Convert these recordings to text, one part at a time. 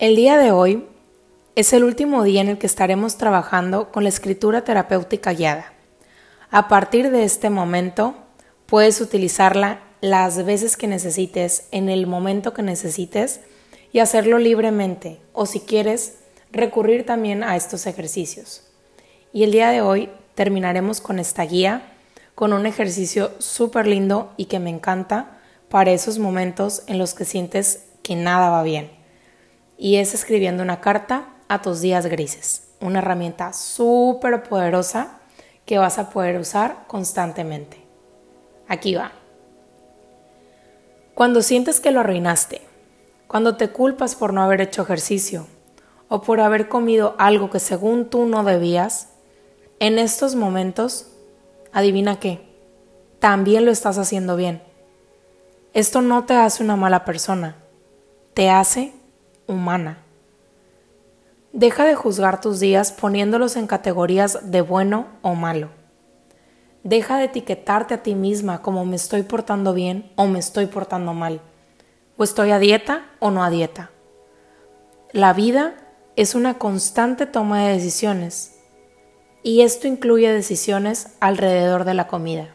El día de hoy es el último día en el que estaremos trabajando con la escritura terapéutica guiada. A partir de este momento, puedes utilizarla las veces que necesites, en el momento que necesites y hacerlo libremente o si quieres, recurrir también a estos ejercicios. Y el día de hoy terminaremos con esta guía, con un ejercicio súper lindo y que me encanta para esos momentos en los que sientes que nada va bien y es escribiendo una carta a tus días grises, una herramienta súper poderosa que vas a poder usar constantemente. Aquí va. Cuando sientes que lo arruinaste, cuando te culpas por no haber hecho ejercicio o por haber comido algo que según tú no debías, en estos momentos, adivina qué, también lo estás haciendo bien. Esto no te hace una mala persona, te hace humana. Deja de juzgar tus días poniéndolos en categorías de bueno o malo. Deja de etiquetarte a ti misma como me estoy portando bien o me estoy portando mal, o estoy a dieta o no a dieta. La vida es una constante toma de decisiones y esto incluye decisiones alrededor de la comida.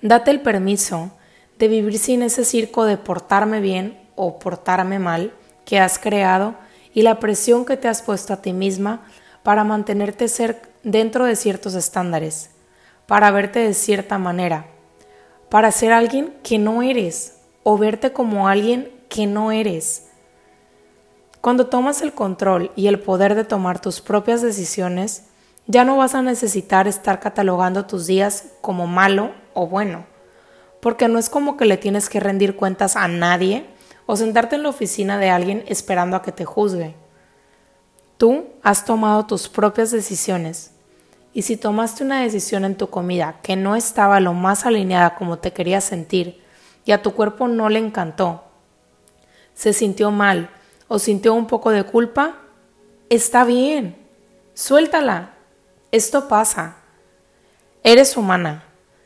Date el permiso de vivir sin ese circo de portarme bien o portarme mal que has creado y la presión que te has puesto a ti misma para mantenerte ser dentro de ciertos estándares, para verte de cierta manera, para ser alguien que no eres o verte como alguien que no eres. Cuando tomas el control y el poder de tomar tus propias decisiones, ya no vas a necesitar estar catalogando tus días como malo o bueno, porque no es como que le tienes que rendir cuentas a nadie o sentarte en la oficina de alguien esperando a que te juzgue. Tú has tomado tus propias decisiones y si tomaste una decisión en tu comida que no estaba lo más alineada como te querías sentir y a tu cuerpo no le encantó, se sintió mal o sintió un poco de culpa, está bien, suéltala, esto pasa. Eres humana,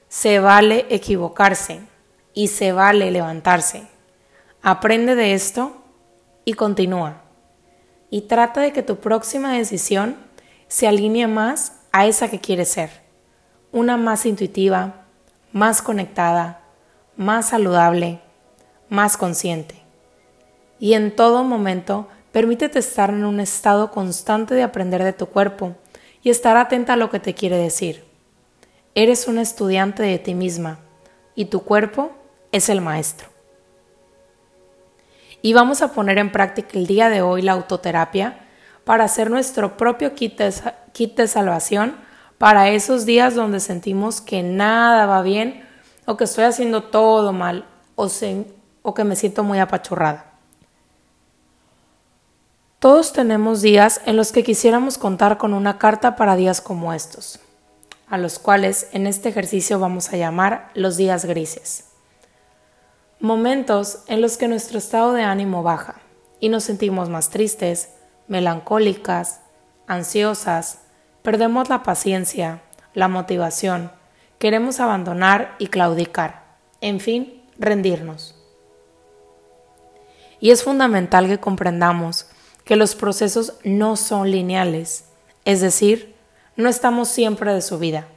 se vale equivocarse y se vale levantarse. Aprende de esto y continúa. Y trata de que tu próxima decisión se alinee más a esa que quieres ser. Una más intuitiva, más conectada, más saludable, más consciente. Y en todo momento, permítete estar en un estado constante de aprender de tu cuerpo y estar atenta a lo que te quiere decir. Eres un estudiante de ti misma y tu cuerpo es el maestro y vamos a poner en práctica el día de hoy la autoterapia para hacer nuestro propio kit de, salvación para esos días donde sentimos que nada va bien o que estoy haciendo todo mal o, o que me siento muy apachurrada. Todos tenemos días en los que quisiéramos contar con una carta para días como estos, a los cuales en este ejercicio vamos a llamar los días grises momentos en los que nuestro estado de ánimo baja y nos sentimos más tristes, melancólicas, ansiosas, perdemos la paciencia, la motivación, queremos abandonar y claudicar, en fin, rendirnos. Y es fundamental que comprendamos que los procesos no son lineales, es decir, no estamos siempre de su vida.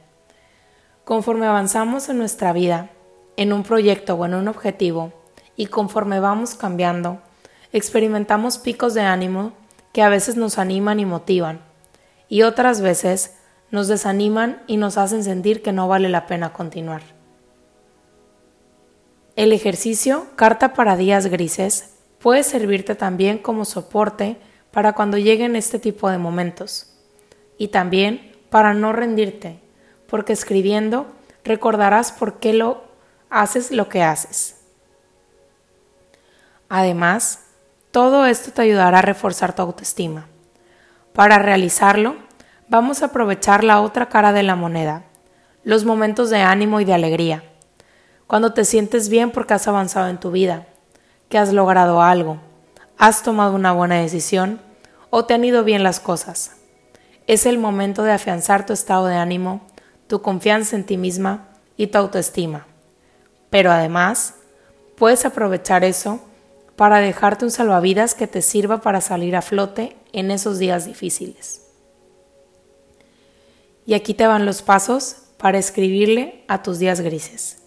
Conforme avanzamos en nuestra vida, en un proyecto o en un objetivo y conforme vamos cambiando, experimentamos picos de ánimo que a veces nos animan y motivan y otras veces nos desaniman y nos hacen sentir que no vale la pena continuar. El ejercicio Carta para días grises puede servirte también como soporte para cuando lleguen este tipo de momentos y también para no rendirte, porque escribiendo recordarás por qué lo haces lo que haces. Además, todo esto te ayudará a reforzar tu autoestima. Para realizarlo, vamos a aprovechar la otra cara de la moneda, los momentos de ánimo y de alegría, cuando te sientes bien porque has avanzado en tu vida, que has logrado algo, has tomado una buena decisión o te han ido bien las cosas. Es el momento de afianzar tu estado de ánimo, tu confianza en ti misma y tu autoestima. Pero además, puedes aprovechar eso para dejarte un salvavidas que te sirva para salir a flote en esos días difíciles. Y aquí te van los pasos para escribirle a tus días grises.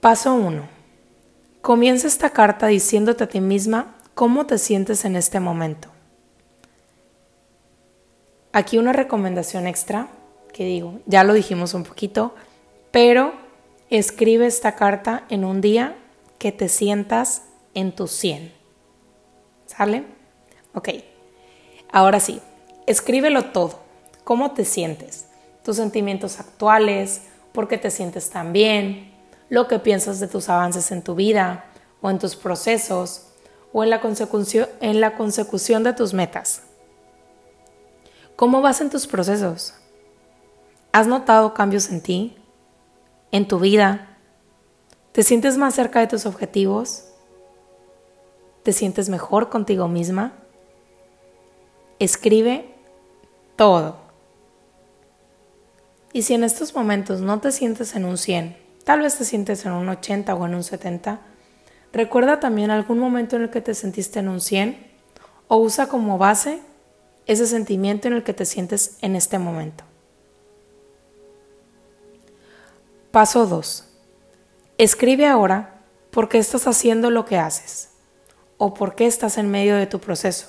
Paso 1. Comienza esta carta diciéndote a ti misma cómo te sientes en este momento. Aquí una recomendación extra, que digo, ya lo dijimos un poquito, pero escribe esta carta en un día que te sientas en tu 100. ¿Sale? Ok. Ahora sí, escríbelo todo. ¿Cómo te sientes? Tus sentimientos actuales, por qué te sientes tan bien, lo que piensas de tus avances en tu vida o en tus procesos o en la consecución, en la consecución de tus metas. ¿Cómo vas en tus procesos? ¿Has notado cambios en ti? ¿En tu vida? ¿Te sientes más cerca de tus objetivos? ¿Te sientes mejor contigo misma? Escribe todo. Y si en estos momentos no te sientes en un 100, tal vez te sientes en un 80 o en un 70, recuerda también algún momento en el que te sentiste en un 100 o usa como base ese sentimiento en el que te sientes en este momento. Paso 2. Escribe ahora por qué estás haciendo lo que haces o por qué estás en medio de tu proceso.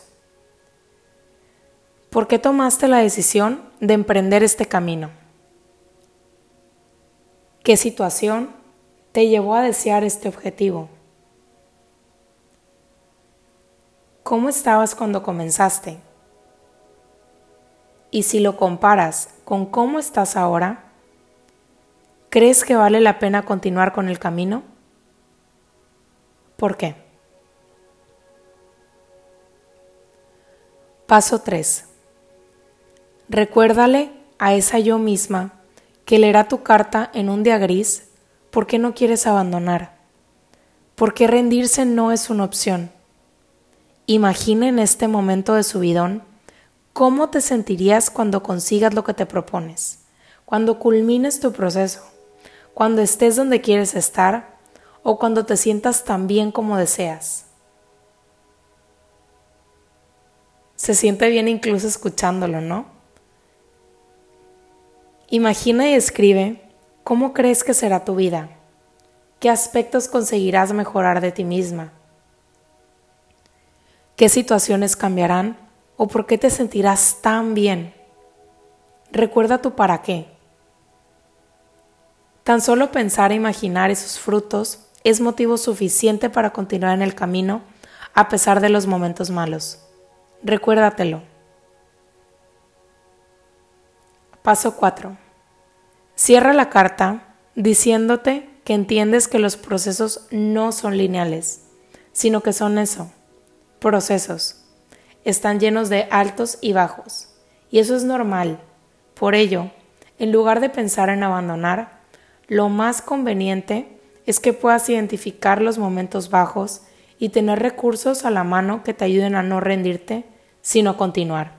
¿Por qué tomaste la decisión de emprender este camino? ¿Qué situación te llevó a desear este objetivo? ¿Cómo estabas cuando comenzaste? Y si lo comparas con cómo estás ahora, ¿crees que vale la pena continuar con el camino? ¿Por qué? Paso 3. Recuérdale a esa yo misma que leerá tu carta en un día gris por qué no quieres abandonar, por qué rendirse no es una opción. Imagina en este momento de subidón ¿Cómo te sentirías cuando consigas lo que te propones? Cuando culmines tu proceso, cuando estés donde quieres estar o cuando te sientas tan bien como deseas. Se siente bien incluso escuchándolo, ¿no? Imagina y escribe cómo crees que será tu vida, qué aspectos conseguirás mejorar de ti misma, qué situaciones cambiarán o por qué te sentirás tan bien. Recuerda tu para qué. Tan solo pensar e imaginar esos frutos es motivo suficiente para continuar en el camino a pesar de los momentos malos. Recuérdatelo. Paso 4. Cierra la carta diciéndote que entiendes que los procesos no son lineales, sino que son eso, procesos están llenos de altos y bajos, y eso es normal. Por ello, en lugar de pensar en abandonar, lo más conveniente es que puedas identificar los momentos bajos y tener recursos a la mano que te ayuden a no rendirte, sino continuar.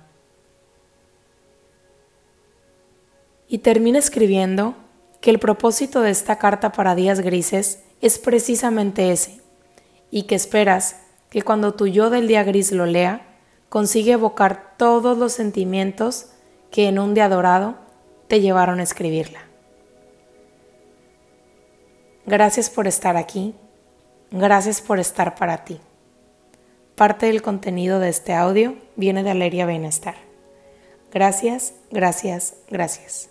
Y termina escribiendo que el propósito de esta carta para días grises es precisamente ese, y que esperas que cuando tu yo del día gris lo lea, consigue evocar todos los sentimientos que en un día dorado te llevaron a escribirla. Gracias por estar aquí, gracias por estar para ti. Parte del contenido de este audio viene de Aleria Bienestar. Gracias, gracias, gracias.